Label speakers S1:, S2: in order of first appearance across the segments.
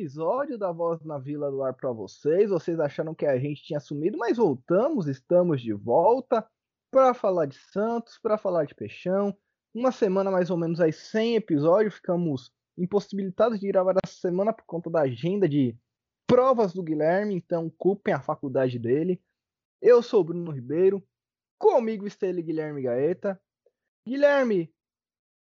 S1: Episódio da Voz na Vila do Ar para vocês. Vocês acharam que a gente tinha sumido, mas voltamos, estamos de volta para falar de Santos, para falar de Peixão. Uma semana mais ou menos aí sem episódio, ficamos impossibilitados de gravar essa semana por conta da agenda de provas do Guilherme, então culpem a faculdade dele. Eu sou o Bruno Ribeiro, comigo está ele, Guilherme Gaeta. Guilherme,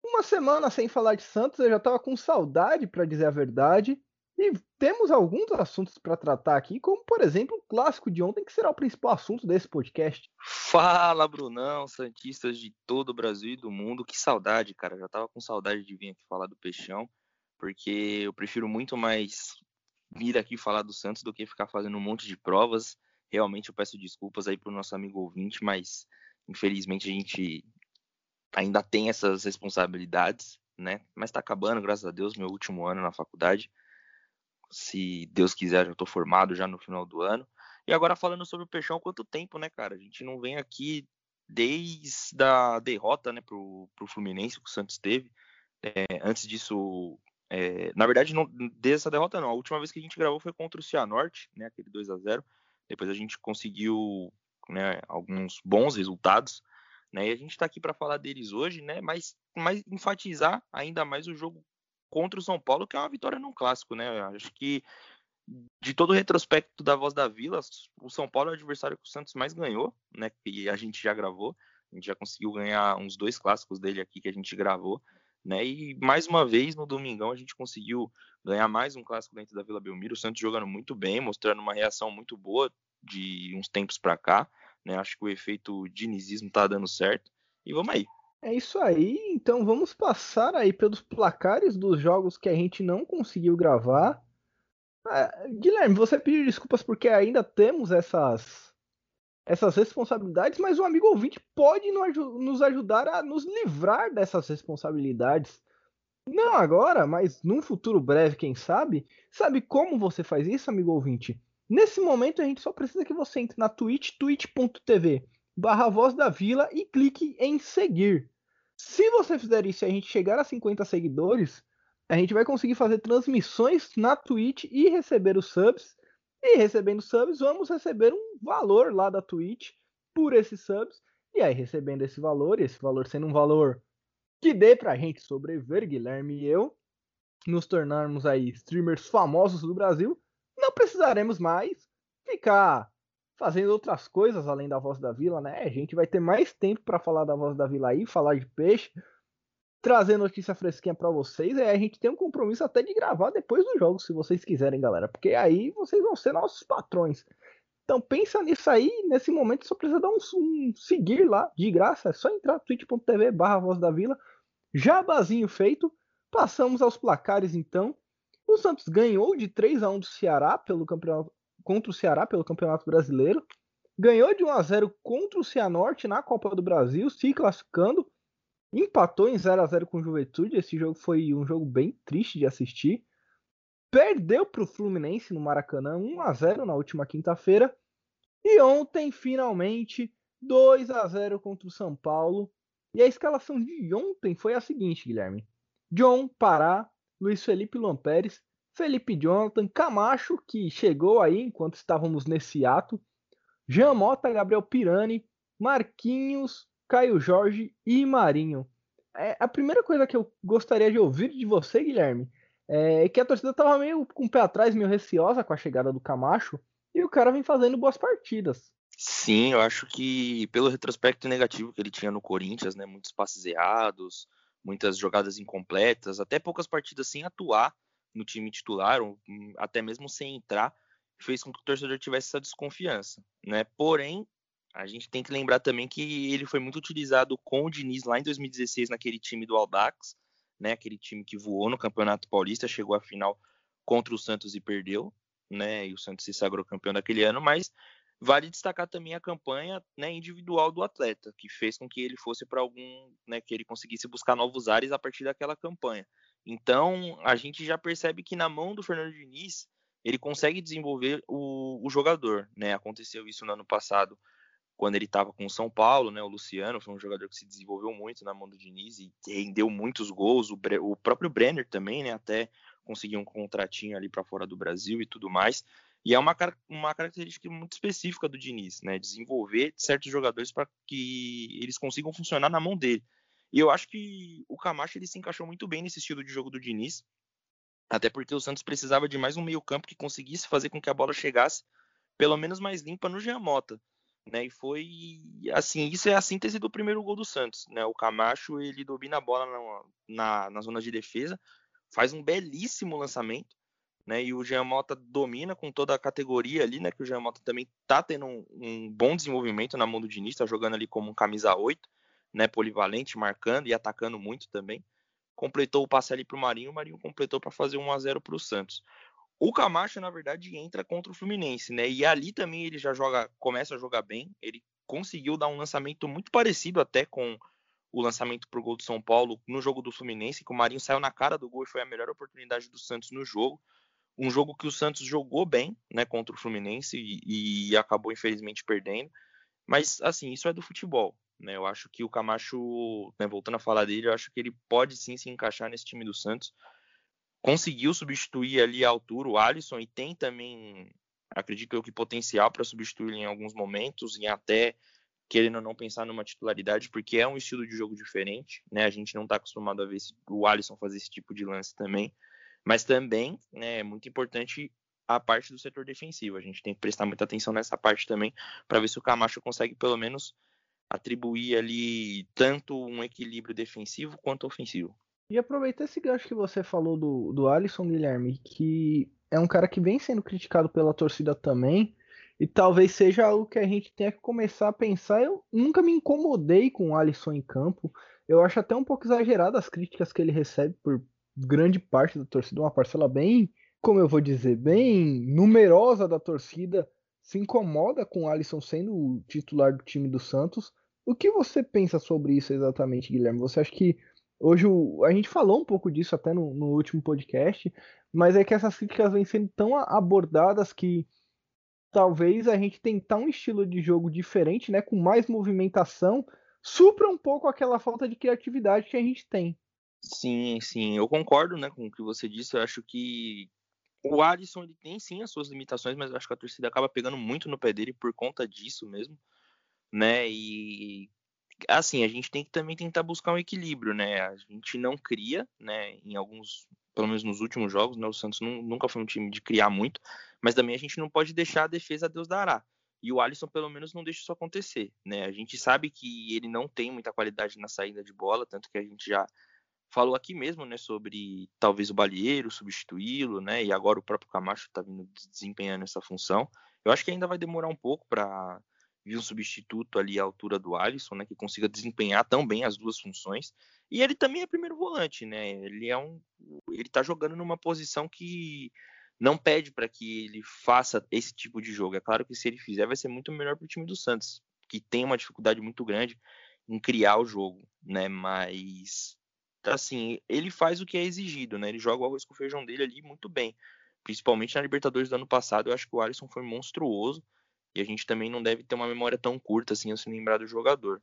S1: uma semana sem falar de Santos, eu já estava com saudade, para dizer a verdade. E temos alguns assuntos para tratar aqui, como por exemplo o clássico de ontem, que será o principal assunto desse podcast.
S2: Fala, Brunão, Santistas de todo o Brasil e do mundo. Que saudade, cara. já tava com saudade de vir aqui falar do Peixão, porque eu prefiro muito mais vir aqui falar do Santos do que ficar fazendo um monte de provas. Realmente eu peço desculpas aí pro nosso amigo ouvinte, mas infelizmente a gente ainda tem essas responsabilidades, né? Mas tá acabando, graças a Deus, meu último ano na faculdade. Se Deus quiser, já tô formado já no final do ano. E agora falando sobre o Peixão, quanto tempo, né, cara? A gente não vem aqui desde a derrota, né, pro, pro Fluminense que o Santos teve. É, antes disso, é, na verdade, não, desde essa derrota não. A última vez que a gente gravou foi contra o Cianorte, né, aquele 2 a 0 Depois a gente conseguiu né, alguns bons resultados. Né? E a gente está aqui para falar deles hoje, né? Mas, mas enfatizar ainda mais o jogo contra o São Paulo, que é uma vitória num clássico, né? Acho que de todo o retrospecto da Voz da Vila, o São Paulo é o adversário que o Santos mais ganhou, né? E a gente já gravou, a gente já conseguiu ganhar uns dois clássicos dele aqui que a gente gravou, né? E mais uma vez no domingão a gente conseguiu ganhar mais um clássico dentro da Vila Belmiro, o Santos jogando muito bem, mostrando uma reação muito boa de uns tempos para cá. Né? Acho que o efeito dinizismo tá dando certo. E vamos aí.
S1: É isso aí, então vamos passar aí pelos placares dos jogos que a gente não conseguiu gravar. Ah, Guilherme, você pediu desculpas porque ainda temos essas essas responsabilidades, mas o amigo ouvinte pode nos ajudar a nos livrar dessas responsabilidades. Não agora, mas num futuro breve, quem sabe? Sabe como você faz isso, amigo ouvinte? Nesse momento a gente só precisa que você entre na Twitch, twitch.tv barra Voz da Vila e clique em seguir. Se você fizer isso e a gente chegar a 50 seguidores, a gente vai conseguir fazer transmissões na Twitch e receber os subs. E recebendo subs, vamos receber um valor lá da Twitch por esses subs. E aí, recebendo esse valor, e esse valor sendo um valor que dê pra gente sobreviver, Guilherme e eu, nos tornarmos aí streamers famosos do Brasil, não precisaremos mais ficar fazendo outras coisas além da Voz da Vila, né? A gente vai ter mais tempo para falar da Voz da Vila aí, falar de peixe, trazer notícia fresquinha para vocês. E a gente tem um compromisso até de gravar depois do jogo, se vocês quiserem, galera, porque aí vocês vão ser nossos patrões. Então pensa nisso aí, nesse momento só precisa dar um, um seguir lá, de graça, é só entrar twitch.tv barra Voz da Vila, jabazinho feito, passamos aos placares então, o Santos ganhou de 3 a 1 do Ceará pelo campeonato contra o Ceará pelo Campeonato Brasileiro. Ganhou de 1 a 0 contra o Cianorte na Copa do Brasil, se classificando. Empatou em 0 a 0 com o Juventude. Esse jogo foi um jogo bem triste de assistir. Perdeu para o Fluminense no Maracanã 1 a 0 na última quinta-feira. E ontem, finalmente, 2 a 0 contra o São Paulo. E a escalação de ontem foi a seguinte, Guilherme: John, Pará, Luiz Felipe Luan Pérez, Felipe Jonathan, Camacho, que chegou aí enquanto estávamos nesse ato, Jean Mota, Gabriel Pirani, Marquinhos, Caio Jorge e Marinho. É, a primeira coisa que eu gostaria de ouvir de você, Guilherme, é que a torcida estava meio com o pé atrás, meio receosa com a chegada do Camacho, e o cara vem fazendo boas partidas.
S2: Sim, eu acho que pelo retrospecto negativo que ele tinha no Corinthians, né, muitos passes errados, muitas jogadas incompletas, até poucas partidas sem atuar no time titular, ou hum, até mesmo sem entrar, fez com que o torcedor tivesse essa desconfiança, né? Porém, a gente tem que lembrar também que ele foi muito utilizado com o Diniz lá em 2016 naquele time do Aldax, né? Aquele time que voou no Campeonato Paulista, chegou à final contra o Santos e perdeu, né? E o Santos se sagrou campeão daquele ano, mas Vale destacar também a campanha né, individual do atleta, que fez com que ele fosse para algum, né, que ele conseguisse buscar novos ares a partir daquela campanha. Então, a gente já percebe que na mão do Fernando Diniz, ele consegue desenvolver o, o jogador, né? Aconteceu isso no ano passado quando ele estava com o São Paulo, né? O Luciano foi um jogador que se desenvolveu muito na mão do Diniz e rendeu muitos gols. O, o próprio Brenner também, né? Até conseguiu um contratinho ali para fora do Brasil e tudo mais. E é uma, uma característica muito específica do Diniz, né? Desenvolver certos jogadores para que eles consigam funcionar na mão dele. E eu acho que o Camacho ele se encaixou muito bem nesse estilo de jogo do Diniz, até porque o Santos precisava de mais um meio-campo que conseguisse fazer com que a bola chegasse pelo menos mais limpa no Jean Mota. Né, e foi assim, isso é a síntese do primeiro gol do Santos, né? O Camacho ele domina a bola na, na, na zona de defesa, faz um belíssimo lançamento, né? E o Jean Mota domina com toda a categoria ali, né? Que o Jean Mota também tá tendo um, um bom desenvolvimento na mão do Diniz, tá jogando ali como um camisa 8, né? Polivalente, marcando e atacando muito também. Completou o passe ali pro Marinho, o Marinho completou para fazer 1 a 0 para o Santos. O Camacho, na verdade, entra contra o Fluminense, né? E ali também ele já joga, começa a jogar bem. Ele conseguiu dar um lançamento muito parecido até com o lançamento pro gol do São Paulo no jogo do Fluminense, que o Marinho saiu na cara do gol e foi a melhor oportunidade do Santos no jogo. Um jogo que o Santos jogou bem, né, contra o Fluminense e, e acabou infelizmente perdendo. Mas assim, isso é do futebol, né? Eu acho que o Camacho, né, voltando a falar dele, eu acho que ele pode sim se encaixar nesse time do Santos conseguiu substituir ali a altura o Alisson e tem também, acredito eu, que potencial para substituir em alguns momentos e até querendo não pensar numa titularidade, porque é um estilo de jogo diferente, né? A gente não está acostumado a ver o Alisson fazer esse tipo de lance também, mas também né, é muito importante a parte do setor defensivo. A gente tem que prestar muita atenção nessa parte também para ver se o Camacho consegue pelo menos atribuir ali tanto um equilíbrio defensivo quanto ofensivo.
S1: E aproveitar esse gancho que você falou do, do Alisson Guilherme, que é um cara que vem sendo criticado pela torcida também, e talvez seja algo que a gente tenha que começar a pensar. Eu nunca me incomodei com o Alisson em campo. Eu acho até um pouco exagerado as críticas que ele recebe por grande parte da torcida, uma parcela bem, como eu vou dizer, bem numerosa da torcida se incomoda com o Alisson sendo o titular do time do Santos. O que você pensa sobre isso exatamente, Guilherme? Você acha que Hoje o, a gente falou um pouco disso até no, no, último podcast, mas é que essas críticas vêm sendo tão abordadas que talvez a gente tentar um estilo de jogo diferente, né, com mais movimentação, supra um pouco aquela falta de criatividade que a gente tem.
S2: Sim, sim, eu concordo, né, com o que você disse. Eu acho que o Alisson ele tem sim as suas limitações, mas eu acho que a torcida acaba pegando muito no pé dele por conta disso mesmo, né? E assim, a gente tem que também tentar buscar um equilíbrio, né? A gente não cria, né? Em alguns, pelo menos nos últimos jogos, né? O Santos não, nunca foi um time de criar muito, mas também a gente não pode deixar a defesa a Deus dará. E o Alisson, pelo menos, não deixa isso acontecer, né? A gente sabe que ele não tem muita qualidade na saída de bola, tanto que a gente já falou aqui mesmo, né, sobre talvez o Balieiro substituí-lo, né? E agora o próprio Camacho está vindo desempenhando essa função. Eu acho que ainda vai demorar um pouco para vir um substituto ali à altura do Alisson, né, que consiga desempenhar tão bem as duas funções. E ele também é primeiro volante, né? Ele é um ele tá jogando numa posição que não pede para que ele faça esse tipo de jogo. É claro que se ele fizer vai ser muito melhor para o time do Santos, que tem uma dificuldade muito grande em criar o jogo, né? Mas assim, ele faz o que é exigido, né? Ele joga o arroz com o feijão dele ali muito bem. Principalmente na Libertadores do ano passado, eu acho que o Alisson foi monstruoso. E a gente também não deve ter uma memória tão curta assim ao se lembrar do jogador.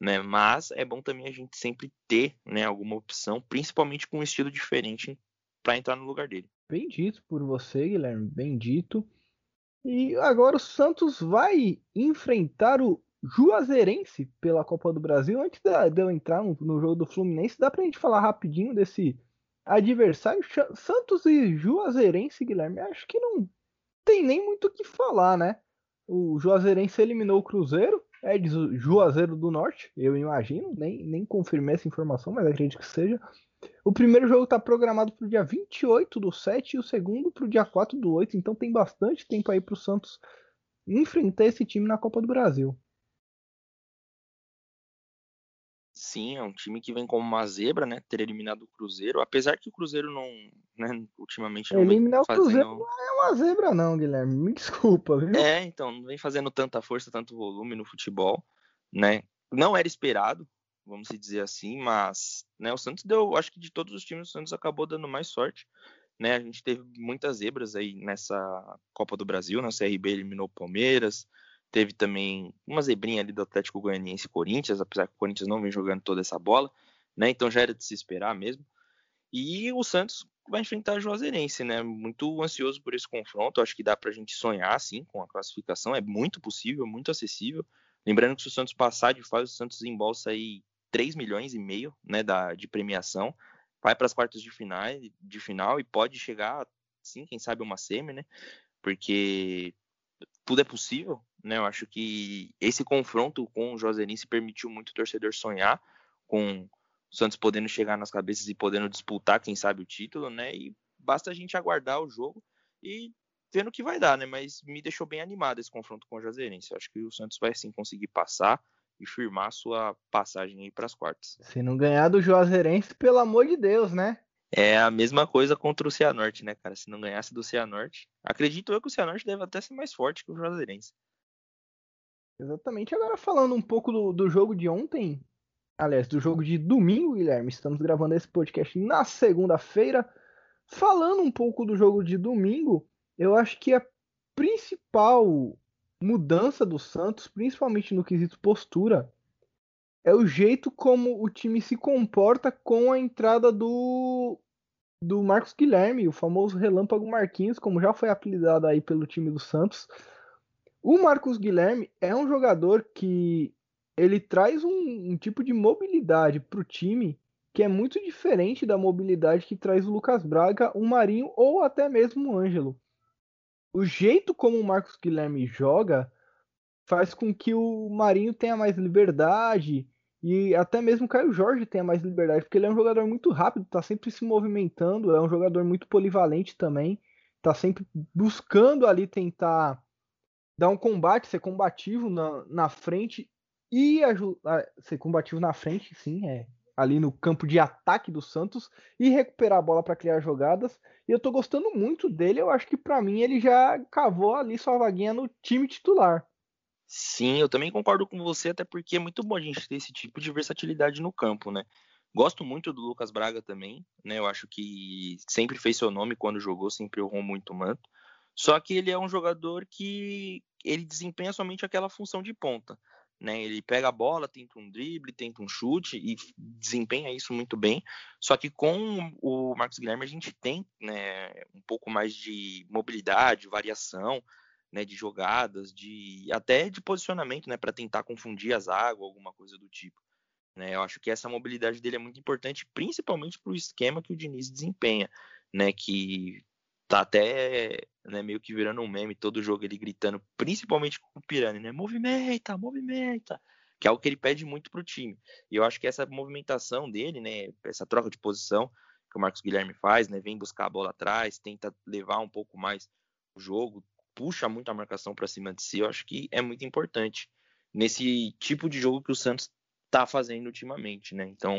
S2: Né? Mas é bom também a gente sempre ter né, alguma opção, principalmente com um estilo diferente, para entrar no lugar dele.
S1: Bem dito por você, Guilherme, bem dito. E agora o Santos vai enfrentar o Juazeirense pela Copa do Brasil. Antes de eu entrar no jogo do Fluminense, dá pra gente falar rapidinho desse adversário? Santos e Juazeirense, Guilherme, acho que não tem nem muito o que falar, né? O Juazeirense eliminou o Cruzeiro, é de Juazeiro do Norte, eu imagino, nem, nem confirmei essa informação, mas acredito que seja. O primeiro jogo está programado para o dia 28 do 7 e o segundo para o dia 4 do 8, então tem bastante tempo aí para o Santos enfrentar esse time na Copa do Brasil.
S2: Sim, é um time que vem como uma zebra, né? Ter eliminado o Cruzeiro, apesar que o Cruzeiro não, né, ultimamente
S1: não Eliminar vem fazendo... o Cruzeiro não é uma zebra não, Guilherme, me desculpa, viu?
S2: É, então, não vem fazendo tanta força, tanto volume no futebol, né? Não era esperado, vamos dizer assim, mas, né, o Santos deu, acho que de todos os times o Santos acabou dando mais sorte, né? A gente teve muitas zebras aí nessa Copa do Brasil, na né? CRB eliminou o Palmeiras, Teve também uma zebrinha ali do Atlético Goianiense e Corinthians, apesar que o Corinthians não vem jogando toda essa bola, né? Então já era de se esperar mesmo. E o Santos vai enfrentar a Juazeirense, né? Muito ansioso por esse confronto. Acho que dá pra gente sonhar, sim, com a classificação. É muito possível, muito acessível. Lembrando que se o Santos passar de fase, o Santos embolsa aí 3 milhões e meio né, da, de premiação. Vai para as quartas de final, de final e pode chegar, sim, quem sabe uma semi, né? Porque tudo é possível, né? Eu acho que esse confronto com o Juazeirense permitiu muito o torcedor sonhar com o Santos podendo chegar nas cabeças e podendo disputar, quem sabe, o título, né? E basta a gente aguardar o jogo e vendo o que vai dar, né? Mas me deixou bem animado esse confronto com o Juazeirense. Acho que o Santos vai sim conseguir passar e firmar sua passagem aí para as quartas.
S1: Se não ganhar do Juazeirense, pelo amor de Deus, né?
S2: É a mesma coisa contra o Cianorte, né, cara? Se não ganhasse do Cianorte, acredito eu que o Cianorte deve até ser mais forte que o Juazeirense.
S1: Exatamente. Agora falando um pouco do, do jogo de ontem, aliás, do jogo de domingo, Guilherme, estamos gravando esse podcast na segunda-feira. Falando um pouco do jogo de domingo, eu acho que a principal mudança do Santos, principalmente no quesito postura, é o jeito como o time se comporta com a entrada do do Marcos Guilherme, o famoso Relâmpago Marquinhos, como já foi apelidado aí pelo time do Santos. O Marcos Guilherme é um jogador que ele traz um, um tipo de mobilidade para o time que é muito diferente da mobilidade que traz o Lucas Braga, o Marinho ou até mesmo o Ângelo o jeito como o Marcos Guilherme joga faz com que o Marinho tenha mais liberdade e até mesmo o Caio Jorge tenha mais liberdade, porque ele é um jogador muito rápido, tá sempre se movimentando, é um jogador muito polivalente também, tá sempre buscando ali tentar dar um combate, ser combativo na, na frente e ser combativo na frente, sim, é ali no campo de ataque do Santos e recuperar a bola para criar jogadas. E eu tô gostando muito dele. Eu acho que para mim ele já cavou ali sua vaguinha no time titular.
S2: Sim, eu também concordo com você, até porque é muito bom a gente ter esse tipo de versatilidade no campo, né? Gosto muito do Lucas Braga também, né? Eu acho que sempre fez seu nome quando jogou, sempre honrou muito o manto. Só que ele é um jogador que ele desempenha somente aquela função de ponta. Né? Ele pega a bola, tenta um drible, tenta um chute e desempenha isso muito bem. Só que com o Marcos Guilherme a gente tem né, um pouco mais de mobilidade, variação né, de jogadas, de até de posicionamento, né, para tentar confundir as águas, alguma coisa do tipo. Né? Eu acho que essa mobilidade dele é muito importante, principalmente para o esquema que o Diniz desempenha, né, que tá até né, meio que virando um meme todo jogo ele gritando, principalmente com o Pirani, né? Movimenta, movimenta, que é algo que ele pede muito pro time. E eu acho que essa movimentação dele, né, essa troca de posição que o Marcos Guilherme faz, né, vem buscar a bola atrás, tenta levar um pouco mais o jogo, puxa muito a marcação para cima de si, eu acho que é muito importante nesse tipo de jogo que o Santos tá fazendo ultimamente, né? Então,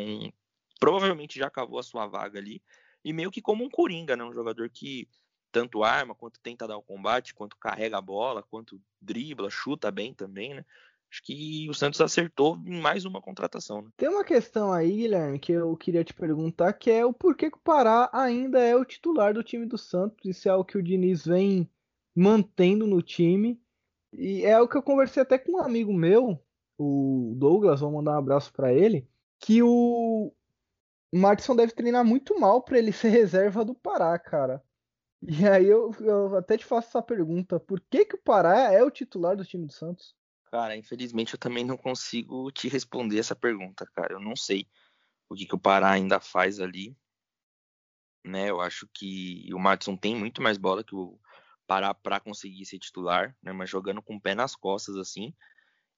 S2: provavelmente já acabou a sua vaga ali e meio que como um coringa, né? Um jogador que tanto arma, quanto tenta dar o combate, quanto carrega a bola, quanto dribla, chuta bem também, né? Acho que o Santos acertou em mais uma contratação. Né?
S1: Tem uma questão aí, Guilherme, que eu queria te perguntar, que é o porquê que o Pará ainda é o titular do time do Santos. Isso é algo que o Diniz vem mantendo no time. E é o que eu conversei até com um amigo meu, o Douglas, vou mandar um abraço para ele, que o, Martinson deve treinar muito mal para ele ser reserva do Pará, cara. E aí eu, eu, até te faço essa pergunta: por que, que o Pará é o titular do time do Santos?
S2: Cara, infelizmente eu também não consigo te responder essa pergunta, cara. Eu não sei o que, que o Pará ainda faz ali. Né? Eu acho que o Madison tem muito mais bola que o Pará para conseguir ser titular, né? Mas jogando com o pé nas costas assim.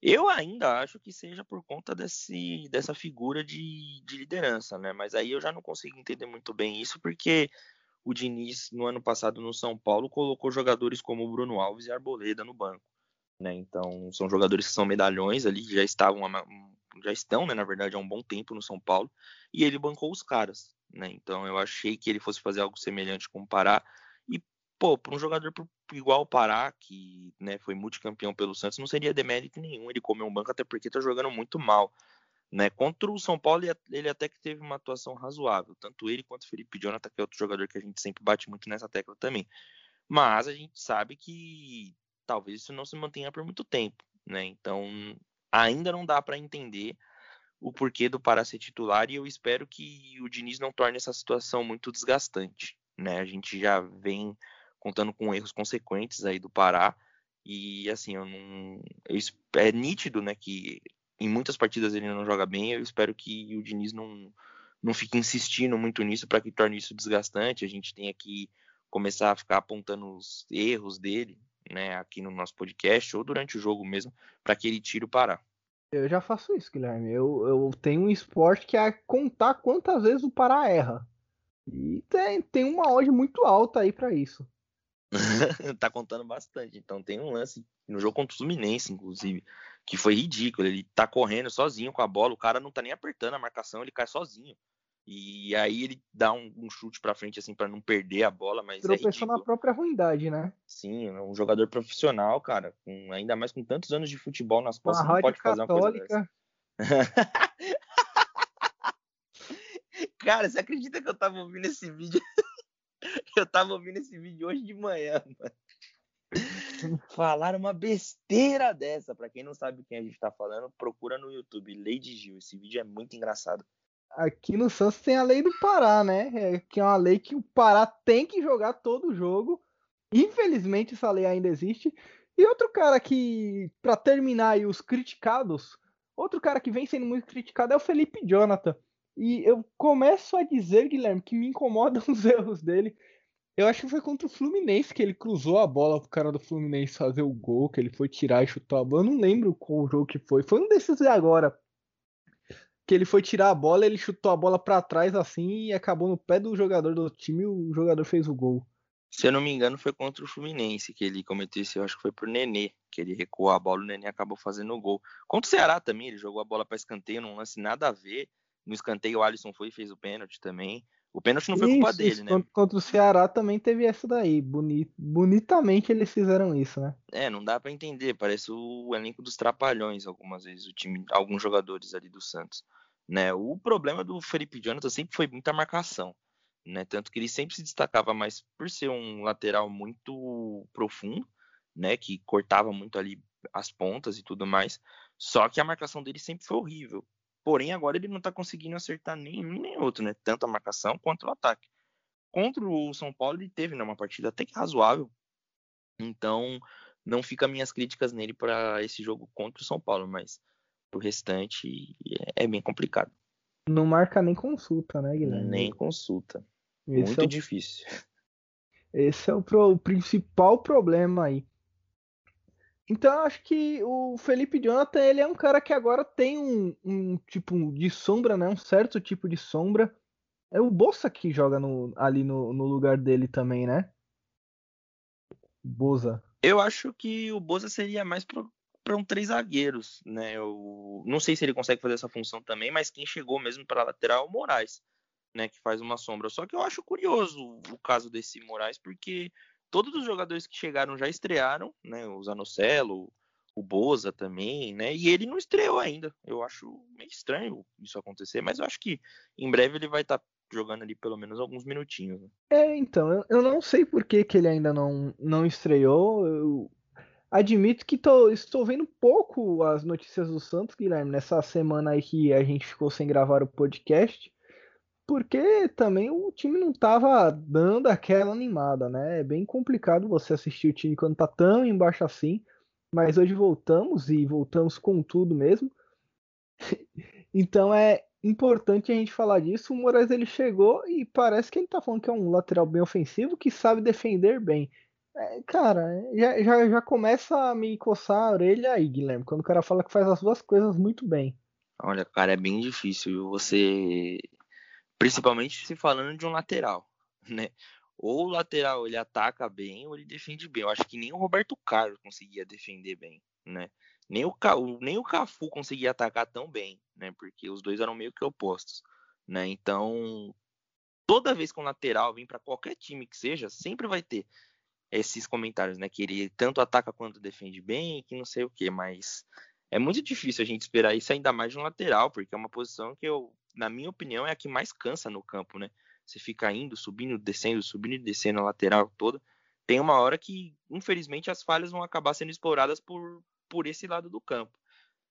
S2: Eu ainda acho que seja por conta desse, dessa figura de, de liderança, né? Mas aí eu já não consigo entender muito bem isso, porque o Diniz, no ano passado no São Paulo, colocou jogadores como o Bruno Alves e Arboleda no banco. Né? Então, são jogadores que são medalhões ali, já estavam, já estão, né, na verdade, há um bom tempo no São Paulo, e ele bancou os caras. Né? Então, eu achei que ele fosse fazer algo semelhante com o Pará. Pô, para um jogador igual o Pará, que né, foi multicampeão pelo Santos, não seria demérito nenhum ele comer um banco, até porque tá jogando muito mal. Né? Contra o São Paulo, ele até que teve uma atuação razoável, tanto ele quanto o Felipe Jonathan, que é outro jogador que a gente sempre bate muito nessa tecla também. Mas a gente sabe que talvez isso não se mantenha por muito tempo, né? Então, ainda não dá para entender o porquê do Pará ser titular e eu espero que o Diniz não torne essa situação muito desgastante, né? A gente já vem contando com erros consequentes aí do Pará e assim, eu não é nítido, né, que em muitas partidas ele não joga bem, eu espero que o Diniz não não fique insistindo muito nisso para que torne isso desgastante, a gente tenha que começar a ficar apontando os erros dele, né, aqui no nosso podcast ou durante o jogo mesmo, para que ele tire o Pará.
S1: Eu já faço isso, Guilherme. Eu, eu tenho um esporte que é contar quantas vezes o Pará erra. E tem, tem uma odd muito alta aí para isso.
S2: tá contando bastante. Então tem um lance no jogo contra o Fluminense, inclusive, que foi ridículo. Ele tá correndo sozinho com a bola, o cara não tá nem apertando a marcação, ele cai sozinho. E aí ele dá um, um chute para frente assim para não perder a bola, mas
S1: Tropeçou é na própria ruindade, né?
S2: Sim, um jogador profissional, cara, com, ainda mais com tantos anos de futebol nas costas, não pode fazer católica. uma coisa dessa. cara, você acredita que eu tava ouvindo esse vídeo? eu tava ouvindo esse vídeo hoje de manhã, mano. Falaram uma besteira dessa. Para quem não sabe quem a gente tá falando, procura no YouTube, Lady Gil. Esse vídeo é muito engraçado
S1: aqui no Santos tem a lei do Pará, né? É, que é uma lei que o Pará tem que jogar todo jogo. Infelizmente essa lei ainda existe. E outro cara que, para terminar aí os criticados, outro cara que vem sendo muito criticado é o Felipe Jonathan. E eu começo a dizer, Guilherme, que me incomodam os erros dele. Eu acho que foi contra o Fluminense que ele cruzou a bola pro cara do Fluminense fazer o gol, que ele foi tirar e chutou a bola. Eu não lembro qual jogo que foi. Foi um desses agora que ele foi tirar a bola, ele chutou a bola para trás assim e acabou no pé do jogador do time e o jogador fez o gol.
S2: Se eu não me engano, foi contra o Fluminense que ele cometeu isso, eu acho que foi pro Nenê, que ele recuou a bola, o Nenê acabou fazendo o gol. Contra o Ceará também, ele jogou a bola para escanteio, não lance nada a ver. No escanteio o Alisson foi e fez o pênalti também. O pênalti não foi isso, culpa dele, né?
S1: Contra o Ceará também teve essa daí. Bonit, bonitamente eles fizeram isso, né?
S2: É, não dá para entender. Parece o elenco dos trapalhões algumas vezes, o time, alguns jogadores ali do Santos. Né? O problema do Felipe Jonathan sempre foi muita marcação. Né? Tanto que ele sempre se destacava mais por ser um lateral muito profundo, né? Que cortava muito ali as pontas e tudo mais. Só que a marcação dele sempre foi horrível. Porém, agora ele não está conseguindo acertar nem um nem outro, né? Tanto a marcação quanto o ataque. Contra o São Paulo, ele teve né, uma partida até que razoável. Então, não fica minhas críticas nele para esse jogo contra o São Paulo, mas o restante é bem complicado.
S1: Não marca nem consulta, né, Guilherme?
S2: Nem consulta. Esse Muito é o... difícil.
S1: Esse é o, pro... o, principal problema aí. Então eu acho que o Felipe Jonathan ele é um cara que agora tem um, um tipo de sombra, né? Um certo tipo de sombra. É o Bolsa que joga no, ali no, no lugar dele também, né? Boza.
S2: Eu acho que o Boza seria mais para um três zagueiros, né? Eu não sei se ele consegue fazer essa função também, mas quem chegou mesmo para lateral é o Moraes, né? Que faz uma sombra. Só que eu acho curioso o caso desse Moraes, porque todos os jogadores que chegaram já estrearam, né? O Zanocelo, o Boza também, né? E ele não estreou ainda. Eu acho meio estranho isso acontecer, mas eu acho que em breve ele vai estar tá jogando ali pelo menos alguns minutinhos. Né?
S1: É, então, eu, não sei por que, que ele ainda não, não estreou. Eu, Admito que tô, estou vendo pouco as notícias do Santos, Guilherme, nessa semana aí que a gente ficou sem gravar o podcast, porque também o time não estava dando aquela animada, né? É bem complicado você assistir o time quando tá tão embaixo assim, mas hoje voltamos e voltamos com tudo mesmo. então é importante a gente falar disso. O Moraes ele chegou e parece que ele tá falando que é um lateral bem ofensivo que sabe defender bem. É, cara, já, já, já começa a me coçar a orelha aí, Guilherme, quando o cara fala que faz as duas coisas muito bem.
S2: Olha, cara, é bem difícil você. Principalmente se falando de um lateral, né? Ou o lateral ele ataca bem ou ele defende bem. Eu acho que nem o Roberto Carlos conseguia defender bem, né? Nem o, nem o Cafu conseguia atacar tão bem, né? Porque os dois eram meio que opostos, né? Então, toda vez que um lateral vem para qualquer time que seja, sempre vai ter esses comentários, né? Que ele tanto ataca quanto defende bem, que não sei o que, mas é muito difícil a gente esperar isso ainda mais de um lateral, porque é uma posição que eu, na minha opinião, é a que mais cansa no campo, né? Você fica indo, subindo, descendo, subindo e descendo a lateral toda. tem uma hora que, infelizmente, as falhas vão acabar sendo exploradas por, por esse lado do campo.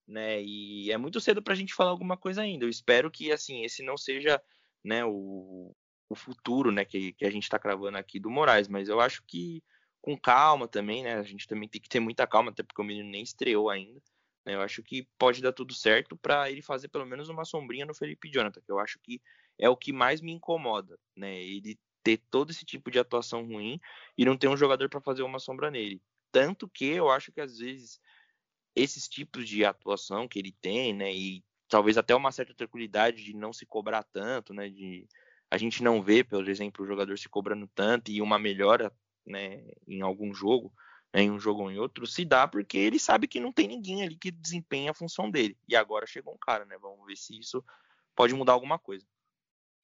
S2: Né? E é muito cedo para a gente falar alguma coisa ainda. Eu espero que assim esse não seja né, o, o futuro né, que, que a gente está cravando aqui do Moraes, mas eu acho que com calma também, né? A gente também tem que ter muita calma, até porque o menino nem estreou ainda. Né? Eu acho que pode dar tudo certo para ele fazer pelo menos uma sombrinha no Felipe Jonathan, que eu acho que é o que mais me incomoda, né? Ele ter todo esse tipo de atuação ruim e não ter um jogador para fazer uma sombra nele. Tanto que eu acho que às vezes esses tipos de atuação que ele tem, né, e talvez até uma certa tranquilidade de não se cobrar tanto, né, de a gente não vê, por exemplo, o jogador se cobrando tanto e uma melhora, né, em algum jogo, em um jogo ou em outro, se dá porque ele sabe que não tem ninguém ali que desempenha a função dele. E agora chegou um cara, né? Vamos ver se isso pode mudar alguma coisa.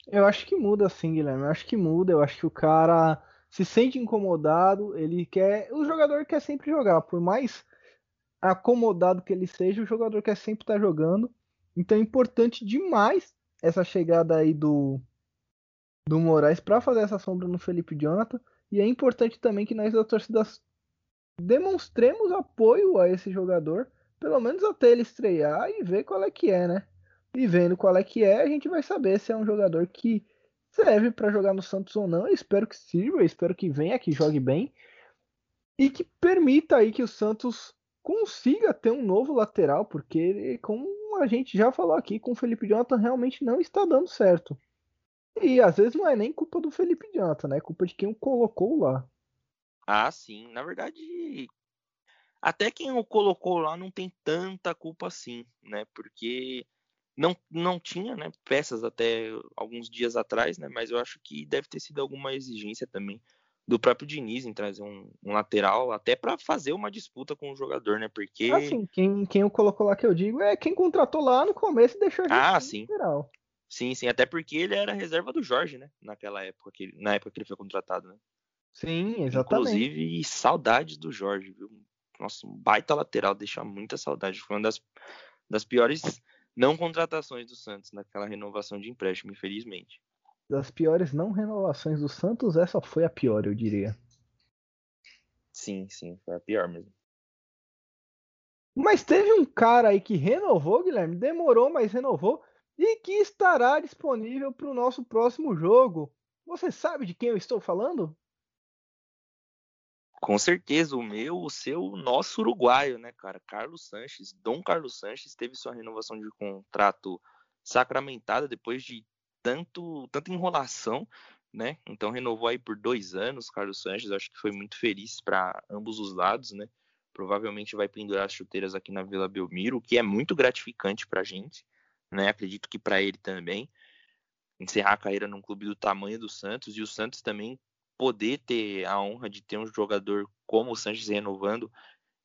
S1: Eu acho que muda sim, Guilherme. Eu acho que muda. Eu acho que o cara se sente incomodado. Ele quer. O jogador quer sempre jogar. Por mais acomodado que ele seja, o jogador quer sempre estar tá jogando. Então é importante demais essa chegada aí do, do Moraes para fazer essa sombra no Felipe Jonathan. E é importante também que nós da torcida demonstremos apoio a esse jogador, pelo menos até ele estrear e ver qual é que é, né? E vendo qual é que é, a gente vai saber se é um jogador que serve para jogar no Santos ou não. Eu espero que sirva, espero que venha, que jogue bem e que permita aí que o Santos consiga ter um novo lateral, porque como a gente já falou aqui, com o Felipe Jonathan realmente não está dando certo. E às vezes não é nem culpa do Felipe Jonathan, né? É culpa de quem o colocou lá.
S2: Ah, sim. Na verdade, até quem o colocou lá não tem tanta culpa assim, né? Porque não, não tinha né, peças até alguns dias atrás, né? Mas eu acho que deve ter sido alguma exigência também do próprio Diniz em trazer um, um lateral, até para fazer uma disputa com o jogador, né? Porque.
S1: Assim, quem, quem o colocou lá que eu digo é quem contratou lá no começo e deixou gente
S2: ah, sim. lateral. Sim, sim, até porque ele era reserva do Jorge, né? Naquela época, que, na época que ele foi contratado, né?
S1: Sim, exatamente.
S2: Inclusive, saudades do Jorge, viu? Nossa, um baita lateral, deixa muita saudade. Foi uma das, das piores não contratações do Santos naquela renovação de empréstimo, infelizmente.
S1: Das piores não renovações do Santos, essa foi a pior, eu diria.
S2: Sim, sim, foi a pior mesmo.
S1: Mas teve um cara aí que renovou, Guilherme, demorou, mas renovou, e que estará disponível para o nosso próximo jogo. Você sabe de quem eu estou falando?
S2: Com certeza, o meu, o seu, o nosso uruguaio, né, cara? Carlos Sanches, Dom Carlos Sanches teve sua renovação de contrato sacramentada depois de tanto, tanta enrolação, né? Então renovou aí por dois anos. Carlos Sanches, acho que foi muito feliz para ambos os lados, né? Provavelmente vai pendurar as chuteiras aqui na Vila Belmiro, o que é muito gratificante para a gente, né? Acredito que para ele também encerrar a carreira num clube do tamanho do Santos e o Santos também poder ter a honra de ter um jogador como o Sanches renovando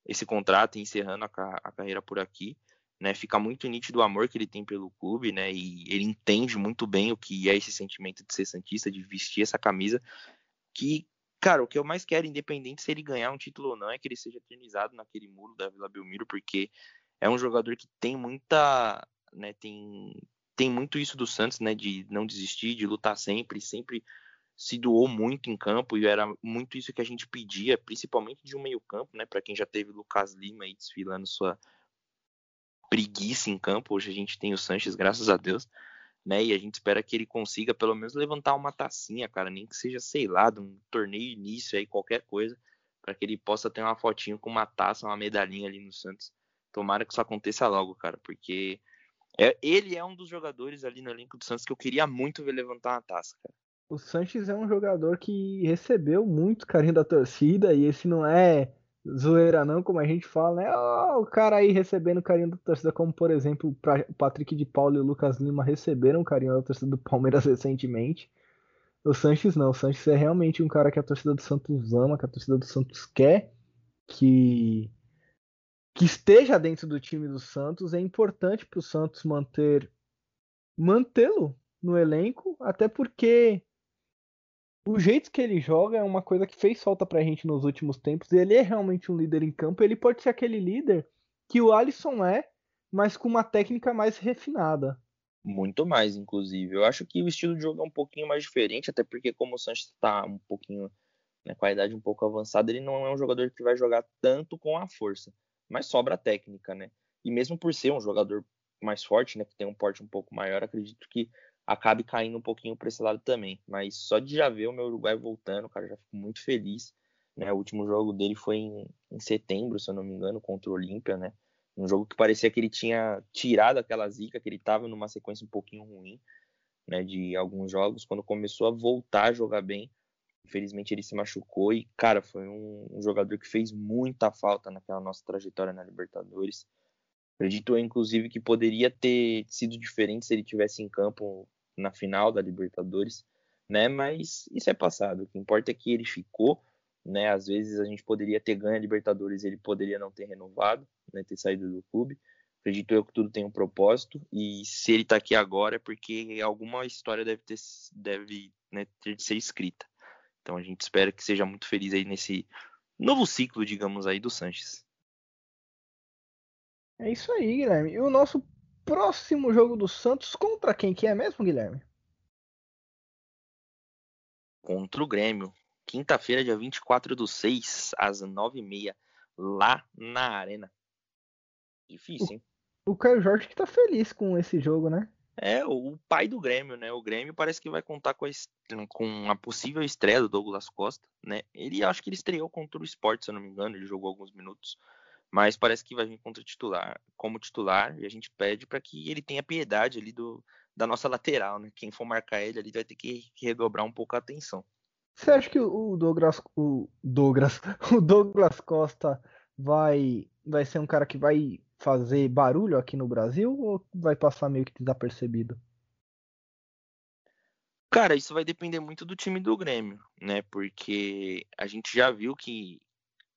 S2: esse contrato e encerrando a, a, carreira por aqui, né? Fica muito nítido o amor que ele tem pelo clube, né? E ele entende muito bem o que é esse sentimento de ser santista, de vestir essa camisa, que cara, o que eu mais quero, independente se ele ganhar um título ou não, é que ele seja eternizado naquele muro da Vila Belmiro, porque é um jogador que tem muita, né, tem tem muito isso do Santos, né, de não desistir, de lutar sempre, sempre se doou muito em campo e era muito isso que a gente pedia, principalmente de um meio-campo, né? Para quem já teve Lucas Lima aí desfilando sua preguiça em campo, hoje a gente tem o Sanches, graças a Deus, né? E a gente espera que ele consiga pelo menos levantar uma tacinha, cara, nem que seja, sei lá, de um torneio início aí, qualquer coisa, para que ele possa ter uma fotinho com uma taça, uma medalhinha ali no Santos. Tomara que isso aconteça logo, cara, porque é, ele é um dos jogadores ali no elenco do Santos que eu queria muito ver levantar uma taça, cara
S1: o Sanches é um jogador que recebeu muito carinho da torcida e esse não é zoeira não, como a gente fala, né? Oh, o cara aí recebendo carinho da torcida, como por exemplo o Patrick de Paulo e o Lucas Lima receberam carinho da torcida do Palmeiras recentemente. O Sanches não, o Sanches é realmente um cara que a torcida do Santos ama, que a torcida do Santos quer que que esteja dentro do time do Santos. É importante para o Santos manter mantê-lo no elenco, até porque o jeito que ele joga é uma coisa que fez falta pra gente nos últimos tempos. Ele é realmente um líder em campo. Ele pode ser aquele líder que o Alisson é, mas com uma técnica mais refinada.
S2: Muito mais, inclusive. Eu acho que o estilo de jogo é um pouquinho mais diferente, até porque como o Sanches está um pouquinho né, com a idade um pouco avançada, ele não é um jogador que vai jogar tanto com a força, mas sobra a técnica, né? E mesmo por ser um jogador mais forte, né, que tem um porte um pouco maior, acredito que acabe caindo um pouquinho para esse lado também. Mas só de já ver o meu Uruguai voltando, cara, já fico muito feliz. Né? O último jogo dele foi em, em setembro, se eu não me engano, contra o Olímpia, né? Um jogo que parecia que ele tinha tirado aquela zica, que ele estava numa sequência um pouquinho ruim, né, de alguns jogos. Quando começou a voltar a jogar bem, infelizmente ele se machucou e, cara, foi um, um jogador que fez muita falta naquela nossa trajetória na Libertadores. Acredito, inclusive, que poderia ter sido diferente se ele tivesse em campo na final da Libertadores, né? Mas isso é passado. O que importa é que ele ficou, né? Às vezes a gente poderia ter ganho a Libertadores, ele poderia não ter renovado, né? Ter saído do clube. Acredito eu que tudo tem um propósito e se ele tá aqui agora é porque alguma história deve ter deve né, ter de ser escrita. Então a gente espera que seja muito feliz aí nesse novo ciclo, digamos aí, do Sanches.
S1: É isso aí, Guilherme. E o nosso próximo jogo do Santos contra quem que é mesmo, Guilherme?
S2: Contra o Grêmio. Quinta-feira, dia 24 do 6, às 9h30, lá na Arena. Difícil, hein?
S1: O, o Caio Jorge que tá feliz com esse jogo, né?
S2: É, o pai do Grêmio, né? O Grêmio parece que vai contar com a, com a possível estreia do Douglas Costa, né? Ele acho que ele estreou contra o Sport, se eu não me engano, ele jogou alguns minutos mas parece que vai vir contra titular, como titular, e a gente pede para que ele tenha piedade ali do, da nossa lateral, né? Quem for marcar ele ali vai ter que, redobrar um pouco a atenção.
S1: Você acha que o Douglas, o Douglas, o Douglas Costa vai, vai ser um cara que vai fazer barulho aqui no Brasil ou vai passar meio que desapercebido?
S2: Cara, isso vai depender muito do time do Grêmio, né? Porque a gente já viu que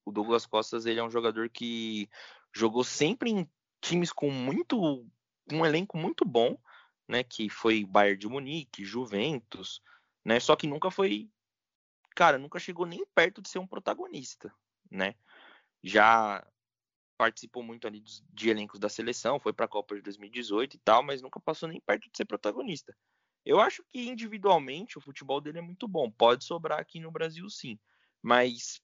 S2: o Douglas Costas ele é um jogador que jogou sempre em times com muito um elenco muito bom, né, que foi Bayern de Munique, Juventus, né, só que nunca foi cara, nunca chegou nem perto de ser um protagonista, né? Já participou muito ali de elencos da seleção, foi para a Copa de 2018 e tal, mas nunca passou nem perto de ser protagonista. Eu acho que individualmente o futebol dele é muito bom, pode sobrar aqui no Brasil sim, mas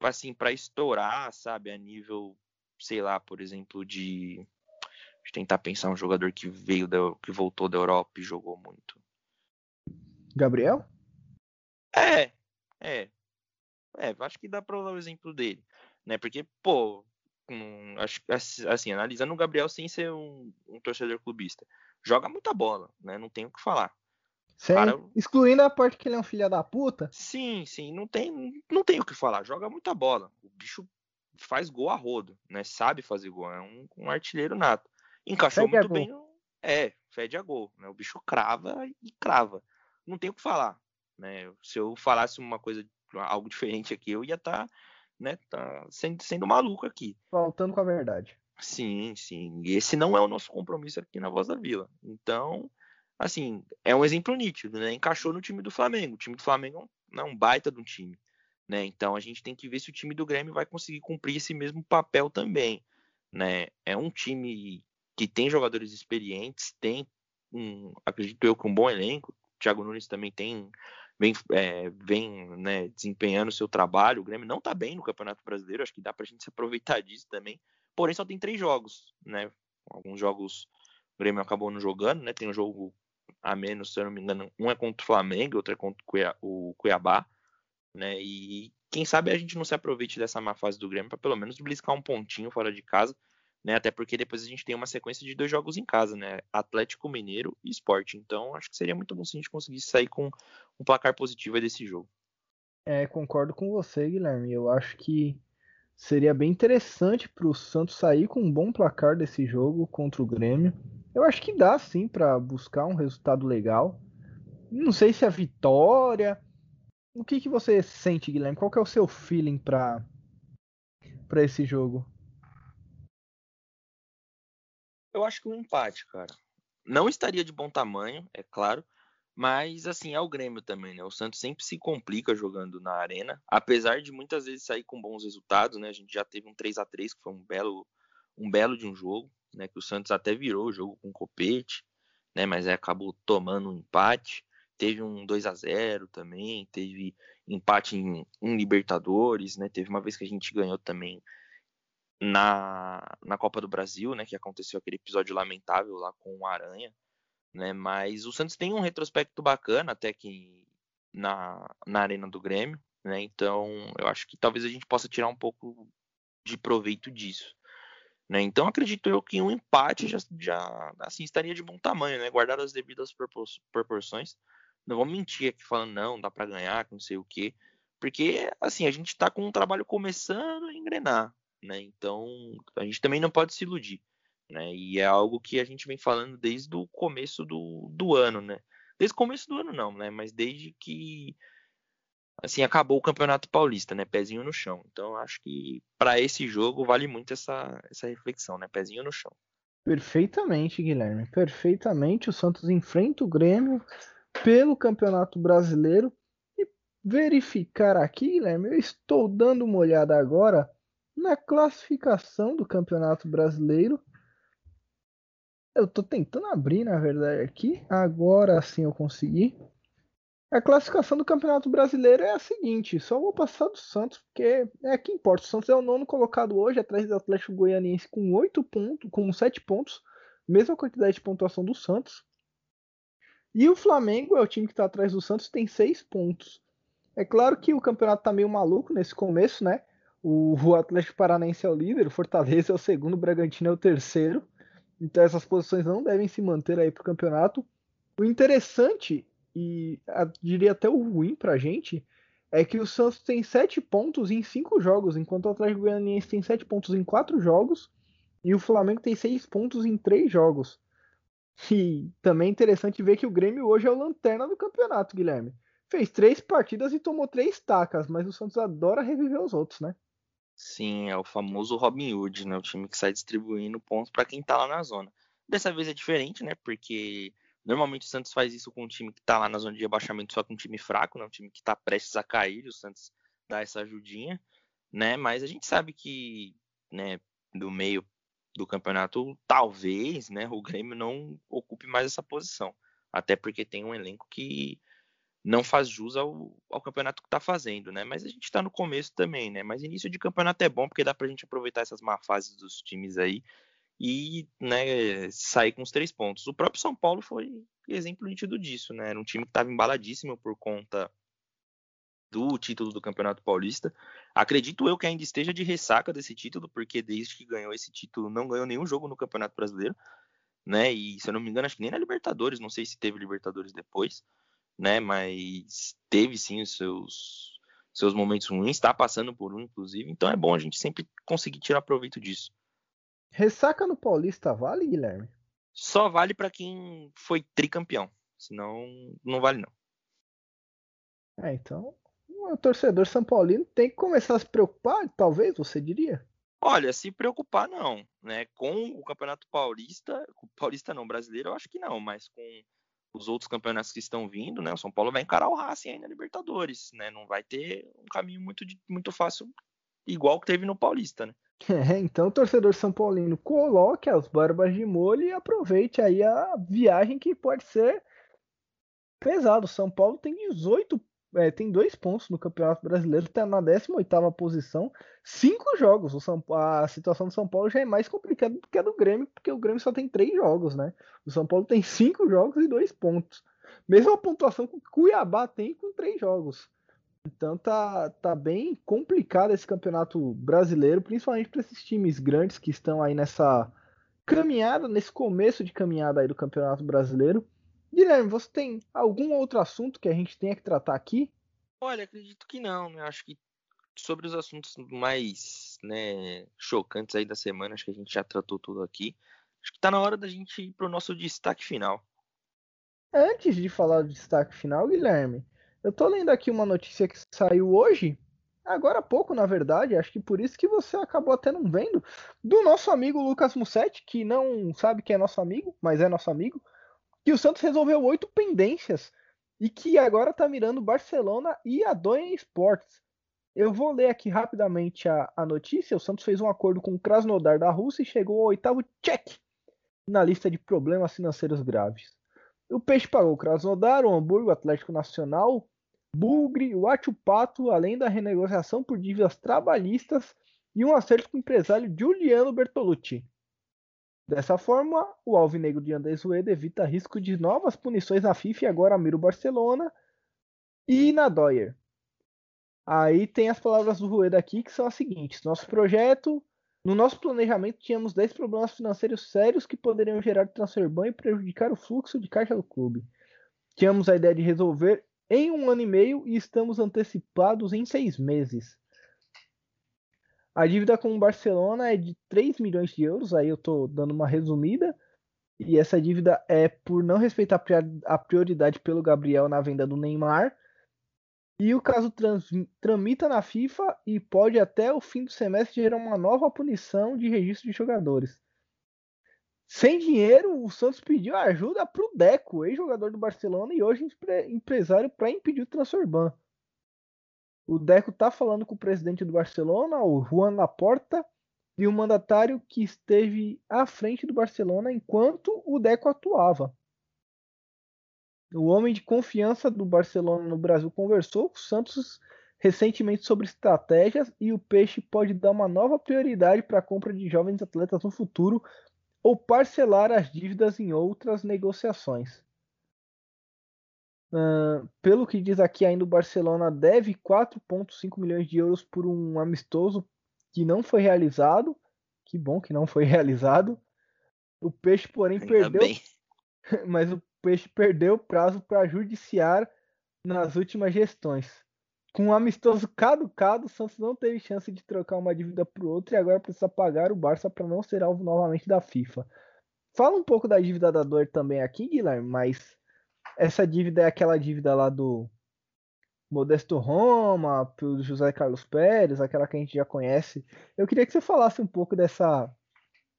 S2: assim, para estourar, sabe, a nível, sei lá, por exemplo, de, de tentar pensar um jogador que veio da, que voltou da Europa e jogou muito.
S1: Gabriel?
S2: É, é. É, acho que dá para usar o exemplo dele, né? Porque, pô, um, acho assim, analisando o Gabriel sem ser um, um torcedor clubista, joga muita bola, né? Não tem o que falar.
S1: Sem, Cara, excluindo a parte que ele é um filho da puta.
S2: Sim, sim, não tem, não tem o que falar. Joga muita bola. O bicho faz gol a rodo, né? Sabe fazer gol, é um, um artilheiro nato. Encaixou fede muito bem. É, fede a gol, né? O bicho crava e crava. Não tem o que falar, né? Se eu falasse uma coisa, algo diferente aqui, eu ia estar, tá, né, tá sendo, sendo maluco aqui.
S1: Faltando com a verdade.
S2: Sim, sim. Esse não é o nosso compromisso aqui na Voz da Vila. Então, assim, é um exemplo nítido, né? Encaixou no time do Flamengo. O time do Flamengo é um baita de um time, né? Então a gente tem que ver se o time do Grêmio vai conseguir cumprir esse mesmo papel também, né? É um time que tem jogadores experientes, tem um, acredito eu, com um bom elenco. O Thiago Nunes também tem vem, é, vem né, desempenhando o seu trabalho. O Grêmio não está bem no Campeonato Brasileiro, acho que dá para a gente se aproveitar disso também. Porém, só tem três jogos, né? Alguns jogos o Grêmio acabou não jogando, né? Tem um jogo a menos, se eu não me engano. Um é contra o Flamengo, outro é contra o Cuiabá. Né? E quem sabe a gente não se aproveite dessa má fase do Grêmio para pelo menos bliscar um pontinho fora de casa. Né? Até porque depois a gente tem uma sequência de dois jogos em casa, né? Atlético Mineiro e Esporte. Então acho que seria muito bom se a gente conseguisse sair com um placar positivo desse jogo.
S1: É, concordo com você, Guilherme. Eu acho que seria bem interessante para o Santos sair com um bom placar desse jogo contra o Grêmio. Eu acho que dá sim para buscar um resultado legal. Não sei se a vitória. O que, que você sente, Guilherme? Qual que é o seu feeling para para esse jogo?
S2: Eu acho que um empate, cara. Não estaria de bom tamanho, é claro, mas assim é o Grêmio também, né? O Santos sempre se complica jogando na arena, apesar de muitas vezes sair com bons resultados, né? A gente já teve um 3 a 3 que foi um belo um belo de um jogo, né, que o Santos até virou o jogo com Copete, né, mas acabou tomando um empate. teve um 2 a 0 também, teve empate em, em, Libertadores, né? Teve uma vez que a gente ganhou também na, na Copa do Brasil, né? Que aconteceu aquele episódio lamentável lá com o Aranha, né? Mas o Santos tem um retrospecto bacana até que na, na arena do Grêmio, né? Então eu acho que talvez a gente possa tirar um pouco de proveito disso. Né? Então acredito eu que um empate já, já assim, estaria de bom tamanho, né? guardado as devidas proporções. Não vou mentir aqui falando, não, dá para ganhar, não sei o quê. Porque, assim, a gente está com um trabalho começando a engrenar, né? Então, a gente também não pode se iludir, né? E é algo que a gente vem falando desde o começo do, do ano, né? Desde o começo do ano não, né? Mas desde que assim acabou o Campeonato Paulista, né? Pezinho no chão. Então acho que para esse jogo vale muito essa essa reflexão, né? Pezinho no chão.
S1: Perfeitamente, Guilherme. Perfeitamente. O Santos enfrenta o Grêmio pelo Campeonato Brasileiro. E verificar aqui, Guilherme, eu estou dando uma olhada agora na classificação do Campeonato Brasileiro. Eu estou tentando abrir, na verdade, aqui. Agora sim eu consegui. A classificação do Campeonato Brasileiro é a seguinte: só vou passar do Santos, porque é que importa. O Santos é o nono colocado hoje, atrás do Atlético Goianiense com 8 pontos, com 7 pontos, mesma quantidade de pontuação do Santos. E o Flamengo é o time que está atrás do Santos, tem seis pontos. É claro que o campeonato está meio maluco nesse começo, né? O, o Atlético Paranaense é o líder, o Fortaleza é o segundo, o Bragantino é o terceiro. Então essas posições não devem se manter aí para o campeonato. O interessante, e a, diria até o ruim para a gente, é que o Santos tem sete pontos em cinco jogos, enquanto o Atlético Goianiense tem sete pontos em quatro jogos e o Flamengo tem seis pontos em três jogos. E também é interessante ver que o Grêmio hoje é o lanterna do campeonato, Guilherme. Fez três partidas e tomou três tacas, mas o Santos adora reviver os outros, né?
S2: Sim, é o famoso Robin Hood, né? O time que sai distribuindo pontos para quem tá lá na zona. Dessa vez é diferente, né? Porque normalmente o Santos faz isso com um time que tá lá na zona de abaixamento só com um time fraco, né? Um time que tá prestes a cair, o Santos dá essa ajudinha, né? Mas a gente sabe que, né, do meio do campeonato, talvez, né, o Grêmio não ocupe mais essa posição. Até porque tem um elenco que não faz jus ao, ao campeonato que está fazendo, né? Mas a gente está no começo também, né? Mas início de campeonato é bom porque dá para a gente aproveitar essas má fases dos times aí e né, sair com os três pontos. O próprio São Paulo foi exemplo nítido disso, né? Era um time que estava embaladíssimo por conta do título do Campeonato Paulista. Acredito eu que ainda esteja de ressaca desse título, porque desde que ganhou esse título não ganhou nenhum jogo no Campeonato Brasileiro, né? E se eu não me engano, acho que nem na Libertadores, não sei se teve Libertadores depois, né? Mas teve sim os seus seus momentos ruins, está passando por um, inclusive. Então é bom a gente sempre conseguir tirar proveito disso.
S1: Ressaca no Paulista vale, Guilherme?
S2: Só vale para quem foi tricampeão. Senão, não vale não.
S1: É, então o torcedor São Paulino tem que começar a se preocupar, talvez, você diria?
S2: Olha, se preocupar não, né? Com o Campeonato Paulista, Paulista não, brasileiro, eu acho que não, mas com os outros campeonatos que estão vindo, né? O São Paulo vai encarar o Racing aí na Libertadores, né? Não vai ter um caminho muito, muito fácil, igual que teve no Paulista, né?
S1: É, então o torcedor São Paulino coloque as barbas de molho e aproveite aí a viagem que pode ser pesado. São Paulo tem 18 é, tem dois pontos no Campeonato Brasileiro, está na 18 posição, cinco jogos. O São, a situação do São Paulo já é mais complicada do que a do Grêmio, porque o Grêmio só tem três jogos, né? O São Paulo tem cinco jogos e dois pontos. Mesma pontuação que o Cuiabá tem com três jogos. Então tá, tá bem complicado esse campeonato brasileiro, principalmente para esses times grandes que estão aí nessa caminhada, nesse começo de caminhada aí do Campeonato Brasileiro. Guilherme, você tem algum outro assunto que a gente tenha que tratar aqui?
S2: Olha, acredito que não. Né? Acho que sobre os assuntos mais né, chocantes aí da semana, acho que a gente já tratou tudo aqui. Acho que está na hora da gente ir para o nosso destaque final.
S1: Antes de falar do destaque final, Guilherme, eu tô lendo aqui uma notícia que saiu hoje, agora há pouco, na verdade, acho que por isso que você acabou até não vendo, do nosso amigo Lucas Mussetti, que não sabe que é nosso amigo, mas é nosso amigo que o Santos resolveu oito pendências e que agora está mirando Barcelona e a Doyen Sports. Eu vou ler aqui rapidamente a, a notícia. O Santos fez um acordo com o Krasnodar da Rússia e chegou ao oitavo check na lista de problemas financeiros graves. O Peixe pagou o Krasnodar, o Hamburgo, o Atlético Nacional, Bugre, o Atiupato, além da renegociação por dívidas trabalhistas e um acerto com o empresário Giuliano Bertolucci. Dessa forma, o alvinegro de Andrés Rueda evita risco de novas punições na FIFA e agora mira o Barcelona e na Doyer. Aí tem as palavras do Rueda aqui que são as seguintes: nosso projeto, no nosso planejamento tínhamos 10 problemas financeiros sérios que poderiam gerar transfer ban e prejudicar o fluxo de caixa do clube. Tínhamos a ideia de resolver em um ano e meio e estamos antecipados em seis meses. A dívida com o Barcelona é de 3 milhões de euros, aí eu estou dando uma resumida. E essa dívida é por não respeitar a prioridade pelo Gabriel na venda do Neymar. E o caso trans, tramita na FIFA e pode até o fim do semestre gerar uma nova punição de registro de jogadores. Sem dinheiro, o Santos pediu ajuda para o Deco, ex-jogador do Barcelona e hoje empresário, para impedir o transfer ban. O Deco está falando com o presidente do Barcelona, o Juan Laporta, e o mandatário que esteve à frente do Barcelona enquanto o Deco atuava. O homem de confiança do Barcelona no Brasil conversou com o Santos recentemente sobre estratégias e o Peixe pode dar uma nova prioridade para a compra de jovens atletas no futuro ou parcelar as dívidas em outras negociações. Uh, pelo que diz aqui, ainda o Barcelona deve 4,5 milhões de euros por um amistoso que não foi realizado. Que bom que não foi realizado. O Peixe, porém, ainda perdeu. Bem. Mas o Peixe perdeu o prazo para judiciar nas últimas gestões. Com um amistoso caducado, o Santos não teve chance de trocar uma dívida para o outro e agora precisa pagar o Barça para não ser alvo novamente da FIFA. Fala um pouco da dívida da dor também aqui, Guilherme, mas essa dívida é aquela dívida lá do Modesto Roma, pelo José Carlos Pérez, aquela que a gente já conhece. Eu queria que você falasse um pouco dessa.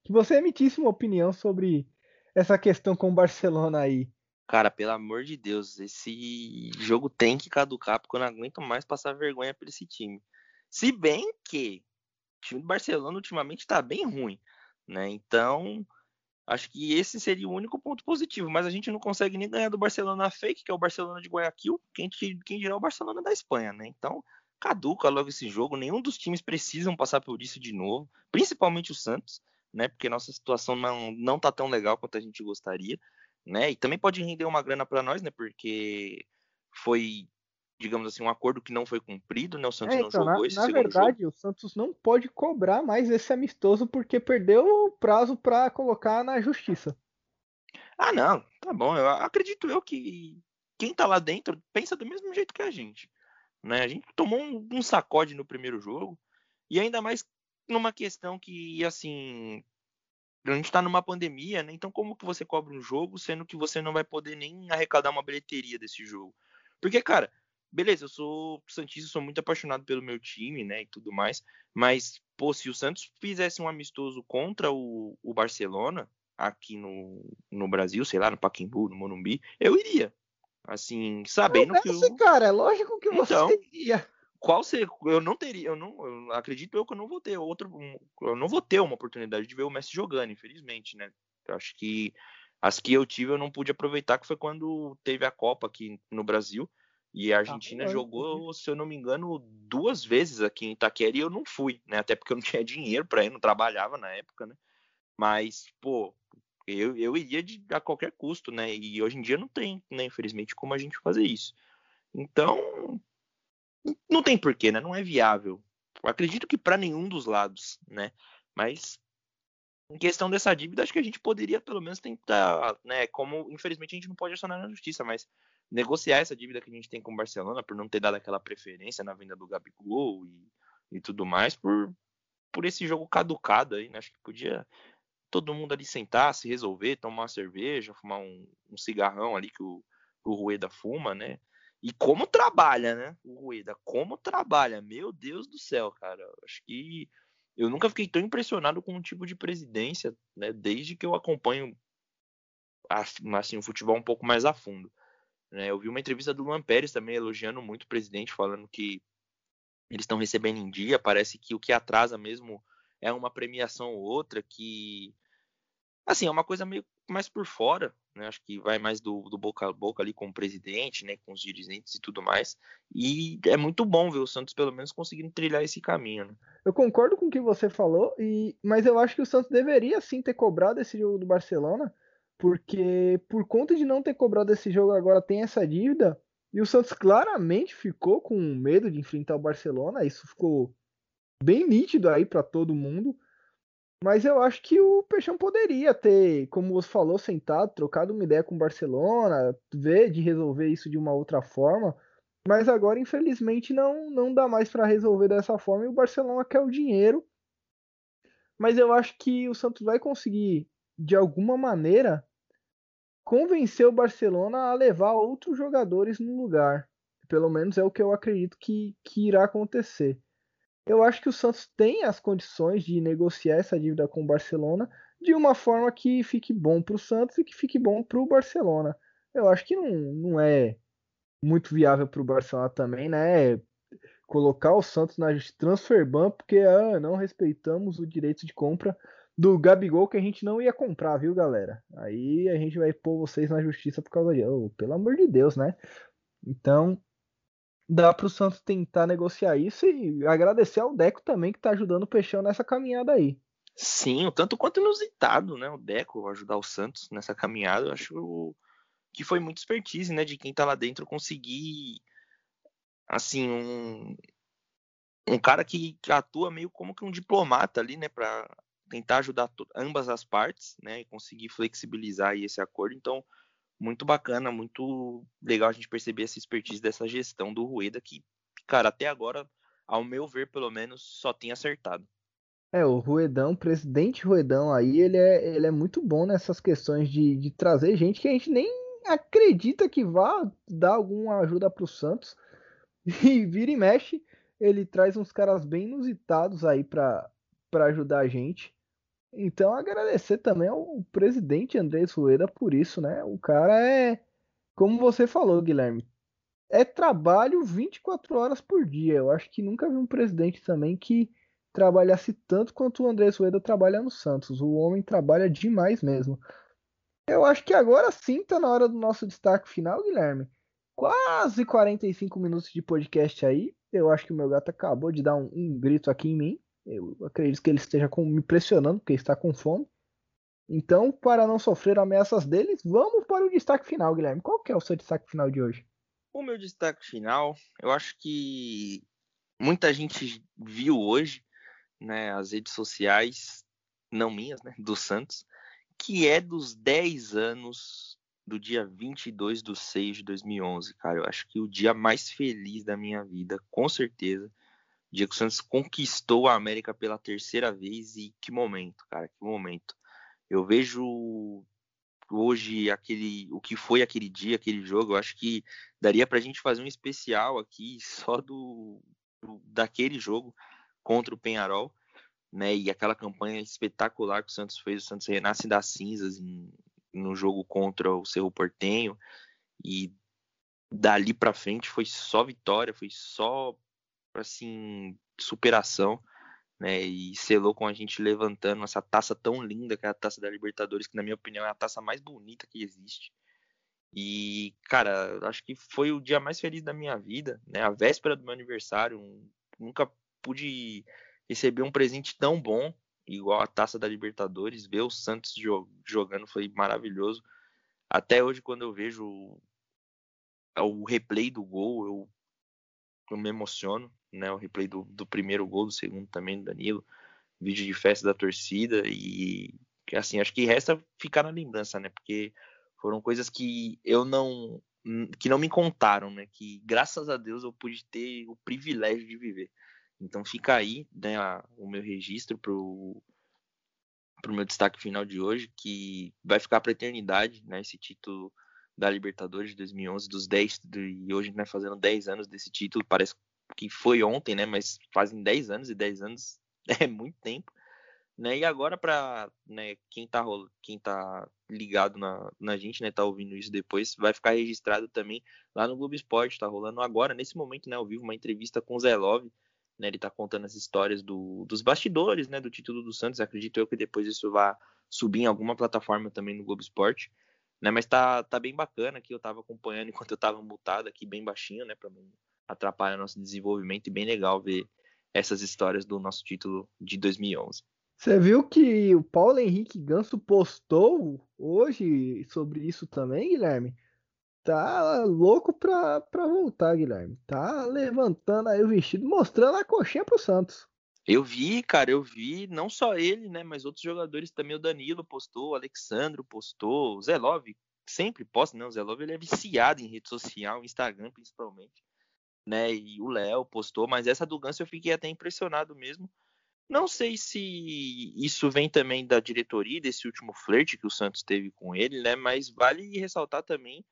S1: Que você emitisse uma opinião sobre essa questão com o Barcelona aí.
S2: Cara, pelo amor de Deus, esse jogo tem que caducar, porque eu não aguento mais passar vergonha por esse time. Se bem que o time do Barcelona ultimamente tá bem ruim, né? Então, Acho que esse seria o único ponto positivo, mas a gente não consegue nem ganhar do Barcelona fake, que é o Barcelona de Guayaquil, quem, quem dirá o Barcelona da Espanha, né? Então, caduca logo esse jogo, nenhum dos times precisam passar por isso de novo, principalmente o Santos, né? Porque nossa situação não, não tá tão legal quanto a gente gostaria, né? E também pode render uma grana para nós, né? Porque foi digamos assim, um acordo que não foi cumprido, né? O Santos é, então, não jogou na, esse
S1: Na verdade,
S2: jogo.
S1: o Santos não pode cobrar mais esse amistoso porque perdeu o prazo para colocar na justiça.
S2: Ah, não, tá bom. Eu acredito eu que quem tá lá dentro pensa do mesmo jeito que a gente. Né? A gente tomou um, um sacode no primeiro jogo e ainda mais numa questão que, assim, a gente tá numa pandemia, né? Então como que você cobra um jogo sendo que você não vai poder nem arrecadar uma bilheteria desse jogo? Porque, cara, beleza, eu sou Santista, sou muito apaixonado pelo meu time, né, e tudo mais, mas, pô, se o Santos fizesse um amistoso contra o, o Barcelona, aqui no, no Brasil, sei lá, no Paquimbu, no Morumbi, eu iria. Assim, sabendo
S1: não
S2: que eu...
S1: cara, é lógico que você
S2: então,
S1: iria.
S2: Qual ser, eu não teria, eu não, eu acredito eu que eu não vou ter outro, eu não vou ter uma oportunidade de ver o Messi jogando, infelizmente, né? Eu acho que as que eu tive eu não pude aproveitar, que foi quando teve a Copa aqui no Brasil, e a tá Argentina ah, jogou, se eu não me engano, duas vezes aqui em Itaquera e eu não fui, né? Até porque eu não tinha dinheiro para ir, não trabalhava na época, né? Mas, pô, eu, eu iria de, a qualquer custo, né? E hoje em dia não tem, né, infelizmente, como a gente fazer isso. Então, não tem porquê, né? Não é viável. Eu acredito que para nenhum dos lados, né? Mas em questão dessa dívida, acho que a gente poderia pelo menos tentar, né? Como infelizmente a gente não pode acionar na justiça, mas negociar essa dívida que a gente tem com o Barcelona por não ter dado aquela preferência na venda do Gabigol e, e tudo mais por, por esse jogo caducado aí, né? Acho que podia todo mundo ali sentar, se resolver, tomar uma cerveja, fumar um, um cigarrão ali que o, o Rueda fuma, né? E como trabalha, né? O Rueda, como trabalha, meu Deus do céu, cara. Acho que eu nunca fiquei tão impressionado com um tipo de presidência, né? Desde que eu acompanho assim, o futebol um pouco mais a fundo. Né? Eu vi uma entrevista do Luan Pérez também elogiando muito o presidente, falando que eles estão recebendo em dia. Parece que o que atrasa mesmo é uma premiação ou outra, que assim é uma coisa meio mais por fora, né? Acho que vai mais do, do, boca a boca ali com o presidente, né? Com os dirigentes e tudo mais. E é muito bom ver o Santos pelo menos conseguindo trilhar esse caminho. Né?
S1: Eu concordo com o que você falou, e mas eu acho que o Santos deveria sim ter cobrado esse jogo do Barcelona, porque por conta de não ter cobrado esse jogo agora tem essa dívida. E o Santos claramente ficou com medo de enfrentar o Barcelona, isso ficou bem nítido aí para todo mundo. Mas eu acho que o Peixão poderia ter, como você falou, sentado, trocado uma ideia com o Barcelona, ver de resolver isso de uma outra forma. Mas agora, infelizmente, não, não dá mais para resolver dessa forma e o Barcelona quer o dinheiro. Mas eu acho que o Santos vai conseguir, de alguma maneira, convencer o Barcelona a levar outros jogadores no lugar. Pelo menos é o que eu acredito que, que irá acontecer. Eu acho que o Santos tem as condições de negociar essa dívida com o Barcelona de uma forma que fique bom para o Santos e que fique bom para o Barcelona. Eu acho que não, não é muito viável para o Barcelona também, né? Colocar o Santos na transfer ban porque ah, não respeitamos o direito de compra do Gabigol que a gente não ia comprar, viu, galera? Aí a gente vai pôr vocês na justiça por causa disso. Oh, pelo amor de Deus, né? Então, dá para o Santos tentar negociar isso e agradecer ao Deco também que está ajudando o Peixão nessa caminhada aí.
S2: Sim, o tanto quanto inusitado, né? O Deco ajudar o Santos nessa caminhada, eu acho que foi muito expertise, né? De quem tá lá dentro conseguir, assim, um, um cara que, que atua meio como que um diplomata ali, né? Para tentar ajudar ambas as partes, né? E conseguir flexibilizar esse acordo. Então, muito bacana, muito legal a gente perceber essa expertise dessa gestão do Rueda que, cara, até agora, ao meu ver, pelo menos, só tem acertado.
S1: É, o Ruedão, o presidente Ruedão aí, ele é, ele é muito bom nessas questões de, de trazer gente que a gente nem acredita que vá dar alguma ajuda para o Santos. E vira e mexe, ele traz uns caras bem inusitados aí para ajudar a gente. Então, agradecer também ao presidente Andrés Rueda por isso, né? O cara é, como você falou, Guilherme, é trabalho 24 horas por dia. Eu acho que nunca vi um presidente também que trabalhasse tanto quanto o Andrés Rueda trabalha no Santos. O homem trabalha demais mesmo. Eu acho que agora sim tá na hora do nosso destaque final, Guilherme. Quase 45 minutos de podcast aí. Eu acho que o meu gato acabou de dar um, um grito aqui em mim. Eu acredito que ele esteja com, me pressionando, porque está com fome. Então, para não sofrer ameaças deles, vamos para o destaque final, Guilherme. Qual que é o seu destaque final de hoje?
S2: O meu destaque final, eu acho que muita gente viu hoje, né, as redes sociais, não minhas, né, do Santos, que é dos 10 anos do dia 22 de 6 de 2011, cara. Eu acho que o dia mais feliz da minha vida, com certeza, Diego Santos conquistou a América pela terceira vez e que momento, cara, que momento. Eu vejo hoje aquele o que foi aquele dia, aquele jogo, eu acho que daria pra gente fazer um especial aqui só do, do daquele jogo contra o Penharol, né? E aquela campanha espetacular que o Santos fez, o Santos renasce das cinzas em, no jogo contra o Cerro Portenho e dali para frente foi só vitória, foi só assim, superação, né? E selou com a gente levantando essa taça tão linda, que é a taça da Libertadores, que na minha opinião é a taça mais bonita que existe. E, cara, acho que foi o dia mais feliz da minha vida, né? A véspera do meu aniversário, um, nunca pude receber um presente tão bom, igual a taça da Libertadores. Ver o Santos jogando foi maravilhoso. Até hoje, quando eu vejo o replay do gol, eu, eu me emociono, né? O replay do, do primeiro gol, do segundo também do Danilo, vídeo de festa da torcida e assim, acho que resta ficar na lembrança, né? Porque foram coisas que eu não que não me contaram, né? Que graças a Deus eu pude ter o privilégio de viver. Então fica aí, né, o meu registro pro pro meu destaque final de hoje, que vai ficar para eternidade, né, esse título da Libertadores de 2011, dos 10, e hoje né, fazendo 10 anos desse título, parece que foi ontem, né? Mas fazem 10 anos e 10 anos é muito tempo. Né? E agora para né, quem tá quem tá ligado na, na gente, né, tá ouvindo isso depois, vai ficar registrado também lá no Globo Esporte, tá rolando agora nesse momento, né, ao vivo uma entrevista com o Zé Love, né, ele tá contando as histórias do, dos bastidores, né, do título do Santos. Acredito eu que depois isso vai subir em alguma plataforma também no Globo Esporte. Né, mas tá, tá bem bacana aqui, eu tava acompanhando enquanto eu tava mutado aqui, bem baixinho, né, não atrapalhar nosso desenvolvimento, e bem legal ver essas histórias do nosso título de 2011.
S1: Você viu que o Paulo Henrique Ganso postou hoje sobre isso também, Guilherme? Tá louco pra, pra voltar, Guilherme. Tá levantando aí o vestido, mostrando a coxinha pro Santos.
S2: Eu vi, cara, eu vi, não só ele, né, mas outros jogadores também. O Danilo postou, o Alexandro postou, o Zelov sempre posta, né? O Zelov ele é viciado em rede social, Instagram principalmente, né? E o Léo postou, mas essa do Ganso eu fiquei até impressionado mesmo. Não sei se isso vem também da diretoria, desse último flerte que o Santos teve com ele, né? Mas vale ressaltar também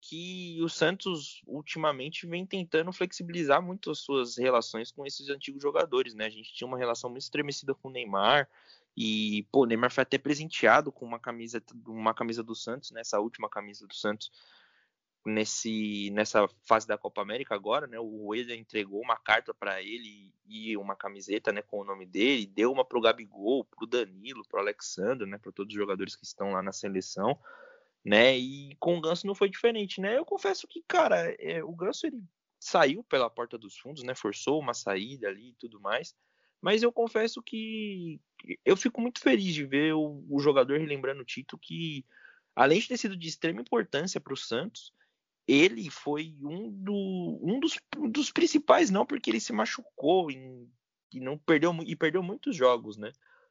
S2: que o Santos ultimamente vem tentando flexibilizar muito as suas relações com esses antigos jogadores, né? A gente tinha uma relação muito estremecida com o Neymar e pô, o Neymar foi até presenteado com uma camisa, uma camisa do Santos, né? última camisa do Santos nesse nessa fase da Copa América agora, né? O Rueda entregou uma carta para ele e uma camiseta, né, com o nome dele, deu uma pro Gabigol, pro Danilo, pro Alexandre, né, para todos os jogadores que estão lá na seleção né? E com o Ganso não foi diferente, né? Eu confesso que, cara, é, o Ganso ele saiu pela porta dos fundos, né? Forçou uma saída ali e tudo mais. Mas eu confesso que eu fico muito feliz de ver o, o jogador relembrando o Tito que, além de ter sido de extrema importância para o Santos, ele foi um, do, um dos, dos, principais, não porque ele se machucou em, e não perdeu e perdeu muitos jogos, né?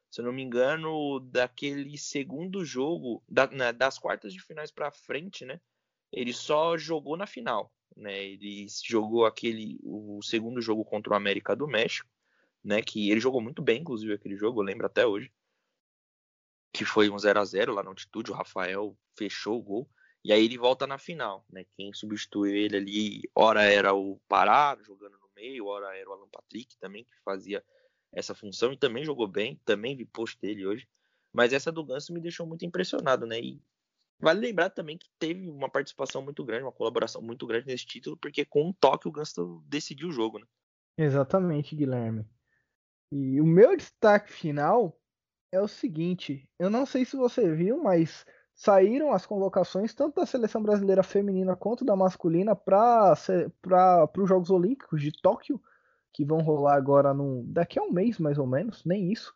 S2: se eu não me engano, daquele segundo jogo, da, né, das quartas de finais para frente, né? Ele só jogou na final, né? Ele jogou aquele o segundo jogo contra o América do México, né? Que ele jogou muito bem, inclusive aquele jogo, eu lembro até hoje, que foi um 0 a 0 lá na altitude, o Rafael fechou o gol. E aí ele volta na final, né? Quem substituiu ele ali, ora era o Pará jogando no meio, ora era o Alan Patrick também que fazia essa função e também jogou bem, também vi post dele hoje. Mas essa do Ganso me deixou muito impressionado, né? E vale lembrar também que teve uma participação muito grande, uma colaboração muito grande nesse título, porque com um toque o Ganso decidiu o jogo, né?
S1: Exatamente, Guilherme. E o meu destaque final é o seguinte: eu não sei se você viu, mas saíram as convocações tanto da seleção brasileira feminina quanto da masculina para os Jogos Olímpicos de Tóquio que vão rolar agora no, daqui a um mês mais ou menos, nem isso.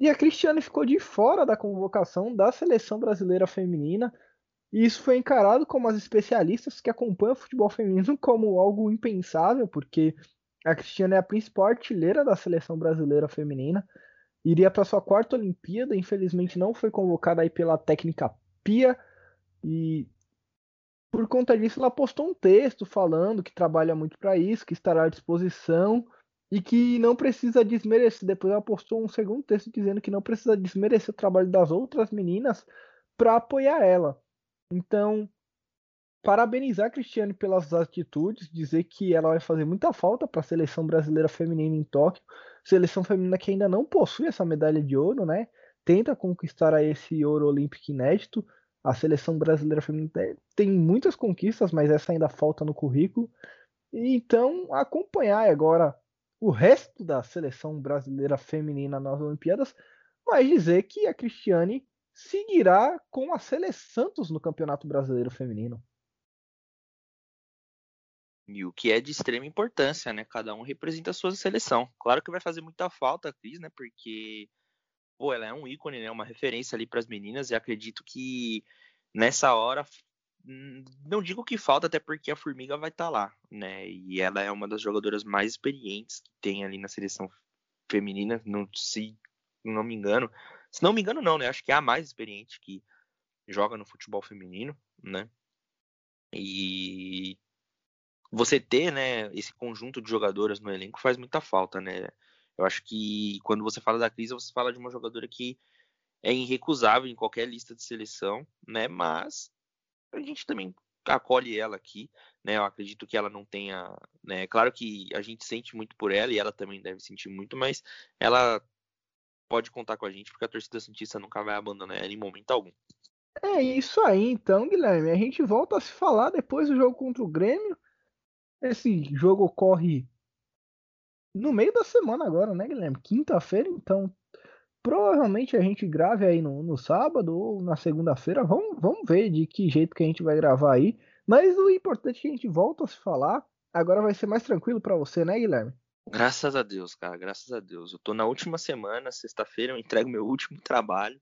S1: E a Cristiane ficou de fora da convocação da seleção brasileira feminina. E isso foi encarado como as especialistas que acompanham o futebol feminino como algo impensável, porque a Cristiane é a principal artilheira da seleção brasileira feminina. Iria para sua quarta Olimpíada, infelizmente não foi convocada aí pela técnica Pia. E por conta disso, ela postou um texto falando que trabalha muito para isso, que estará à disposição e que não precisa desmerecer. Depois ela postou um segundo texto dizendo que não precisa desmerecer o trabalho das outras meninas para apoiar ela. Então, parabenizar a Cristiane pelas atitudes, dizer que ela vai fazer muita falta para a seleção brasileira feminina em Tóquio, seleção feminina que ainda não possui essa medalha de ouro, né? Tenta conquistar esse ouro olímpico inédito. A seleção brasileira feminina tem muitas conquistas, mas essa ainda falta no currículo. Então, acompanhar agora o resto da seleção brasileira feminina nas Olimpíadas, mas dizer que a Cristiane seguirá com a Sele Santos no Campeonato Brasileiro Feminino.
S2: E o que é de extrema importância, né? Cada um representa a sua seleção. Claro que vai fazer muita falta a Cris, né? Porque pô, ela é um ícone, né? Uma referência ali para as meninas e acredito que nessa hora Hum, não digo que falta, até porque a Formiga vai estar tá lá, né? E ela é uma das jogadoras mais experientes que tem ali na seleção feminina, não se não me engano. Se não me engano, não, né? Acho que é a mais experiente que joga no futebol feminino, né? E você ter, né, esse conjunto de jogadoras no elenco faz muita falta, né? Eu acho que quando você fala da Cris, você fala de uma jogadora que é irrecusável em qualquer lista de seleção, né? Mas a gente também acolhe ela aqui, né? Eu acredito que ela não tenha, né? Claro que a gente sente muito por ela e ela também deve sentir muito, mas ela pode contar com a gente porque a torcida santista nunca vai abandonar ela em momento algum.
S1: É isso aí, então, Guilherme. A gente volta a se falar depois do jogo contra o Grêmio. Esse jogo ocorre no meio da semana agora, né, Guilherme? Quinta-feira, então provavelmente a gente grave aí no, no sábado ou na segunda-feira. Vamos, vamos ver de que jeito que a gente vai gravar aí. Mas o importante é que a gente volta a se falar. Agora vai ser mais tranquilo para você, né, Guilherme?
S2: Graças a Deus, cara, graças a Deus. Eu tô na última semana, sexta-feira, eu entrego meu último trabalho,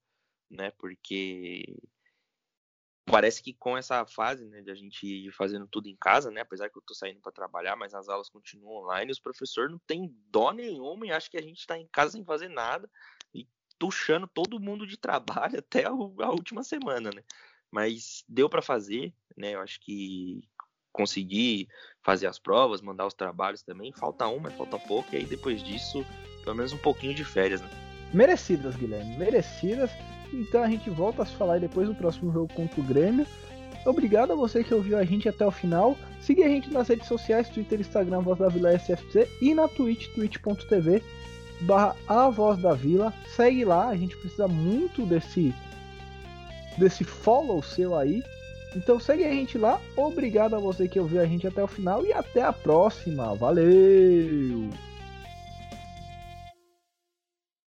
S2: né? Porque parece que com essa fase, né, de a gente ir fazendo tudo em casa, né, apesar que eu tô saindo para trabalhar, mas as aulas continuam online, os professores não tem dó nenhuma e acho que a gente tá em casa sem fazer nada e tuchando todo mundo de trabalho até a, última semana, né? Mas deu para fazer, né? Eu acho que consegui fazer as provas, mandar os trabalhos também. Falta uma, mas falta pouco, e aí depois disso, pelo menos um pouquinho de férias, né?
S1: Merecidas, Guilherme, merecidas. Então a gente volta a se falar depois do próximo jogo contra o Grêmio. Obrigado a você que ouviu a gente até o final. Siga a gente nas redes sociais, Twitter, Instagram, Voz da Vila SFC e na Twitch, twitch.tv barra a Voz da Vila. Segue lá, a gente precisa muito desse desse follow seu aí. Então segue a gente lá. Obrigado a você que ouviu a gente até o final e até a próxima. Valeu!